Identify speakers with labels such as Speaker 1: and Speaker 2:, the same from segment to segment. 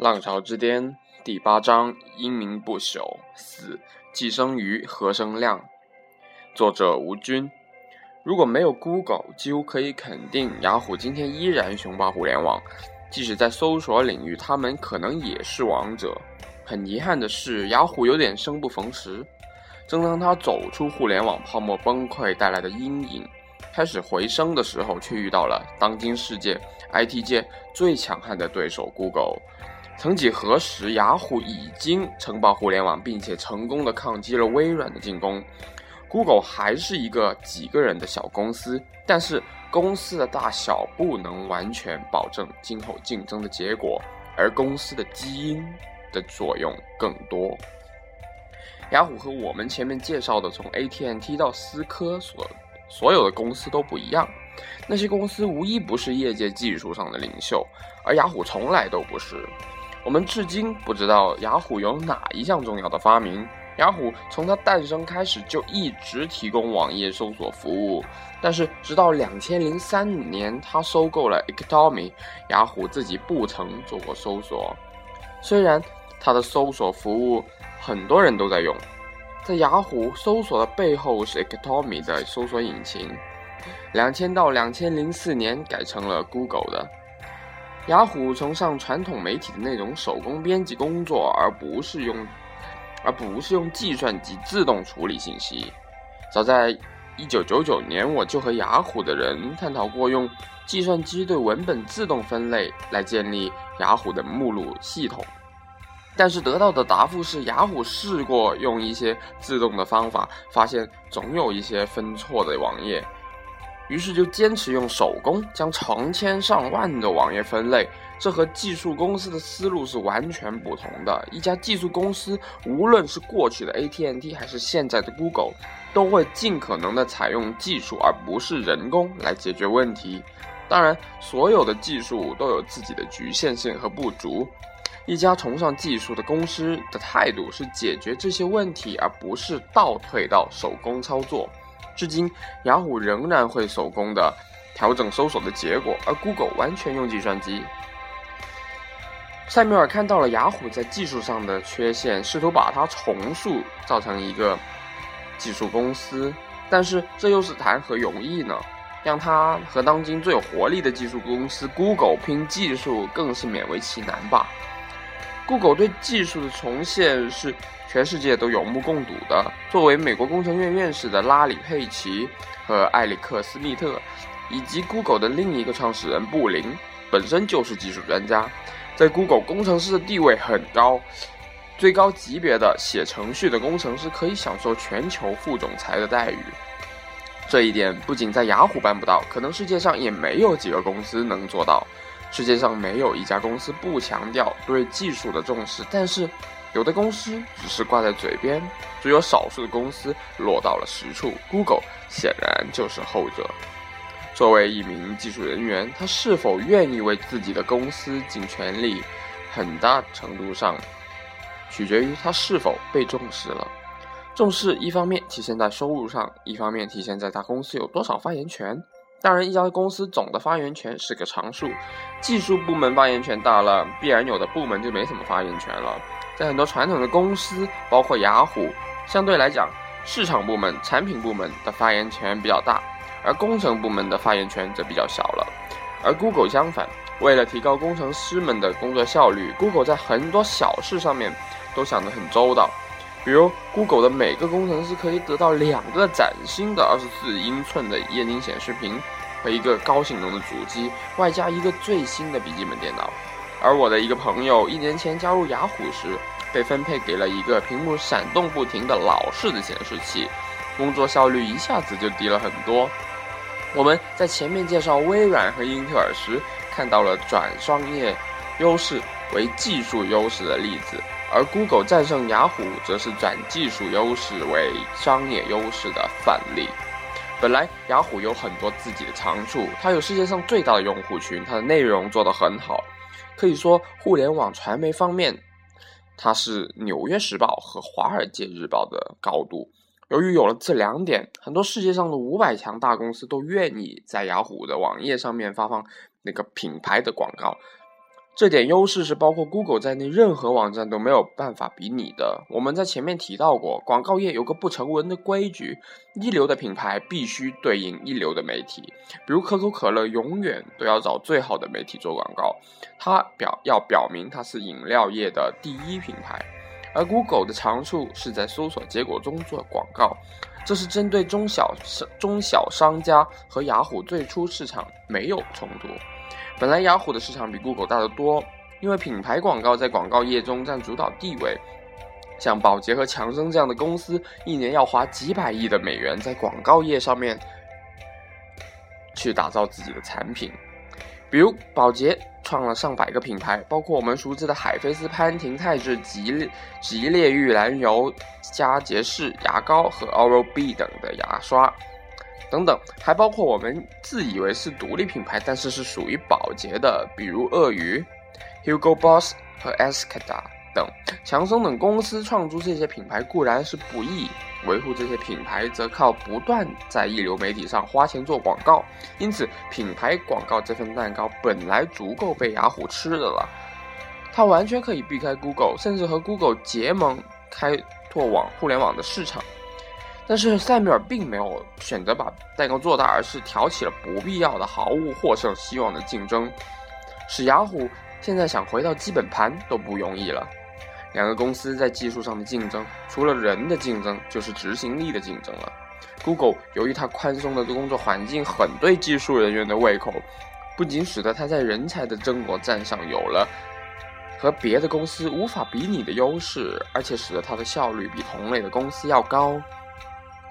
Speaker 1: 浪潮之巅第八章：英名不朽。四寄生于何生亮。作者吴军。如果没有 Google，几乎可以肯定，雅虎今天依然雄霸互联网。即使在搜索领域，他们可能也是王者。很遗憾的是，雅虎有点生不逢时。正当他走出互联网泡沫崩溃带来的阴影，开始回升的时候，却遇到了当今世界 IT 界最强悍的对手 Google。曾几何时，雅虎已经承包互联网，并且成功的抗击了微软的进攻。Google 还是一个几个人的小公司，但是公司的大小不能完全保证今后竞争的结果，而公司的基因的作用更多。雅虎和我们前面介绍的从 AT&T 到思科所所有的公司都不一样，那些公司无一不是业界技术上的领袖，而雅虎从来都不是。我们至今不知道雅虎有哪一项重要的发明。雅虎从它诞生开始就一直提供网页搜索服务，但是直到两千零三年，它收购了 Ectomy，雅虎自己不曾做过搜索。虽然它的搜索服务很多人都在用，在雅虎搜索的背后是 Ectomy 的搜索引擎。两千到两千零四年改成了 Google 的。雅虎崇尚传统媒体的那种手工编辑工作，而不是用，而不是用计算机自动处理信息。早在一九九九年，我就和雅虎的人探讨过用计算机对文本自动分类来建立雅虎的目录系统，但是得到的答复是，雅虎试过用一些自动的方法，发现总有一些分错的网页。于是就坚持用手工将成千上万的网页分类，这和技术公司的思路是完全不同的。一家技术公司，无论是过去的 AT&T 还是现在的 Google，都会尽可能的采用技术而不是人工来解决问题。当然，所有的技术都有自己的局限性和不足。一家崇尚技术的公司的态度是解决这些问题，而不是倒退到手工操作。至今，雅虎仍然会手工的调整搜索的结果，而 Google 完全用计算机。塞缪尔看到了雅虎在技术上的缺陷，试图把它重塑，造成一个技术公司。但是这又是谈何容易呢？让他和当今最有活力的技术公司 Google 拼技术，更是勉为其难吧。Google 对技术的重现是。全世界都有目共睹的。作为美国工程院院士的拉里·佩奇和埃里克·斯密特，以及 Google 的另一个创始人布林，本身就是技术专家，在 Google 工程师的地位很高，最高级别的写程序的工程师可以享受全球副总裁的待遇。这一点不仅在雅虎办不到，可能世界上也没有几个公司能做到。世界上没有一家公司不强调对技术的重视，但是。有的公司只是挂在嘴边，只有少数的公司落到了实处。Google 显然就是后者。作为一名技术人员，他是否愿意为自己的公司尽全力，很大程度上取决于他是否被重视了。重视一方面体现在收入上，一方面体现在他公司有多少发言权。当然，一家公司总的发言权是个常数，技术部门发言权大了，必然有的部门就没什么发言权了。在很多传统的公司，包括雅虎，相对来讲，市场部门、产品部门的发言权比较大，而工程部门的发言权则比较小了。而 Google 相反，为了提高工程师们的工作效率，Google 在很多小事上面都想得很周到。比如，Google 的每个工程师可以得到两个崭新的24英寸的液晶显示屏和一个高性能的主机，外加一个最新的笔记本电脑。而我的一个朋友一年前加入雅虎时，被分配给了一个屏幕闪动不停的老式的显示器，工作效率一下子就低了很多。我们在前面介绍微软和英特尔时，看到了转商业优势为技术优势的例子，而 Google 战胜雅虎，则是转技术优势为商业优势的范例。本来雅虎有很多自己的长处，它有世界上最大的用户群，它的内容做得很好。可以说，互联网传媒方面，它是《纽约时报》和《华尔街日报》的高度。由于有了这两点，很多世界上的五百强大公司都愿意在雅虎的网页上面发放那个品牌的广告。这点优势是包括 Google 在内任何网站都没有办法比拟的。我们在前面提到过，广告业有个不成文的规矩：一流的品牌必须对应一流的媒体。比如可口可乐永远都要找最好的媒体做广告，它表要表明它是饮料业的第一品牌。而 Google 的长处是在搜索结果中做广告，这是针对中小商中小商家和雅虎最初市场没有冲突。本来雅虎的市场比 Google 大得多，因为品牌广告在广告业中占主导地位。像宝洁和强生这样的公司，一年要花几百亿的美元在广告业上面去打造自己的产品。比如宝洁创了上百个品牌，包括我们熟知的海飞丝、潘婷、泰致、吉吉列玉兰油、佳洁士牙膏和 Oral B 等的牙刷。等等，还包括我们自以为是独立品牌，但是是属于宝洁的，比如鳄鱼、Hugo Boss 和 Escada 等。强生等公司创出这些品牌固然是不易，维护这些品牌则靠不断在一流媒体上花钱做广告。因此，品牌广告这份蛋糕本来足够被雅虎吃的了，它完全可以避开 Google，甚至和 Google 结盟，开拓网互联网的市场。但是塞缪尔并没有选择把蛋糕做大，而是挑起了不必要的、毫无获胜希望的竞争，使雅虎现在想回到基本盘都不容易了。两个公司在技术上的竞争，除了人的竞争，就是执行力的竞争了。Google 由于它宽松的工作环境很对技术人员的胃口，不仅使得它在人才的争夺战上有了和别的公司无法比拟的优势，而且使得它的效率比同类的公司要高。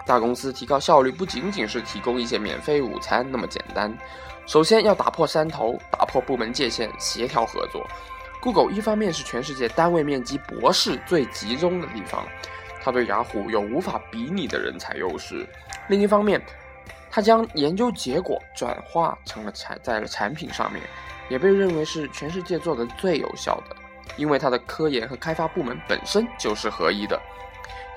Speaker 1: 大公司提高效率不仅仅是提供一些免费午餐那么简单，首先要打破山头，打破部门界限，协调合作。Google 一方面是全世界单位面积博士最集中的地方，它对雅虎有无法比拟的人才优势；另一方面，它将研究结果转化成了产在了产品上面，也被认为是全世界做的最有效的，因为它的科研和开发部门本身就是合一的。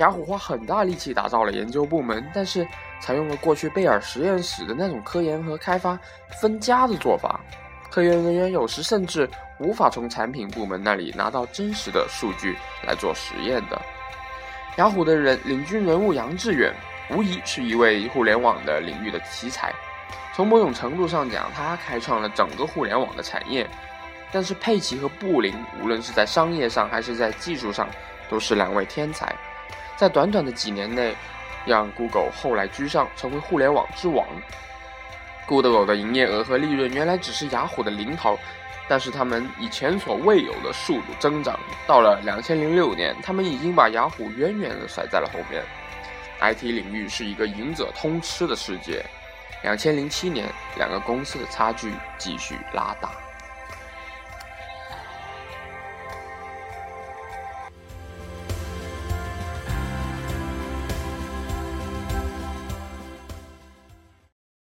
Speaker 1: 雅虎花很大力气打造了研究部门，但是采用了过去贝尔实验室的那种科研和开发分家的做法，科研人员有时甚至无法从产品部门那里拿到真实的数据来做实验的。雅虎的人领军人物杨致远，无疑是一位互联网的领域的奇才，从某种程度上讲，他开创了整个互联网的产业。但是佩奇和布林，无论是在商业上还是在技术上，都是两位天才。在短短的几年内，让 Google 后来居上，成为互联网之王。Google 的营业额和利润原来只是雅虎的零头，但是他们以前所未有的速度增长。到了2006年，他们已经把雅虎远远地甩在了后面。IT 领域是一个赢者通吃的世界。2007年，两个公司的差距继续拉大。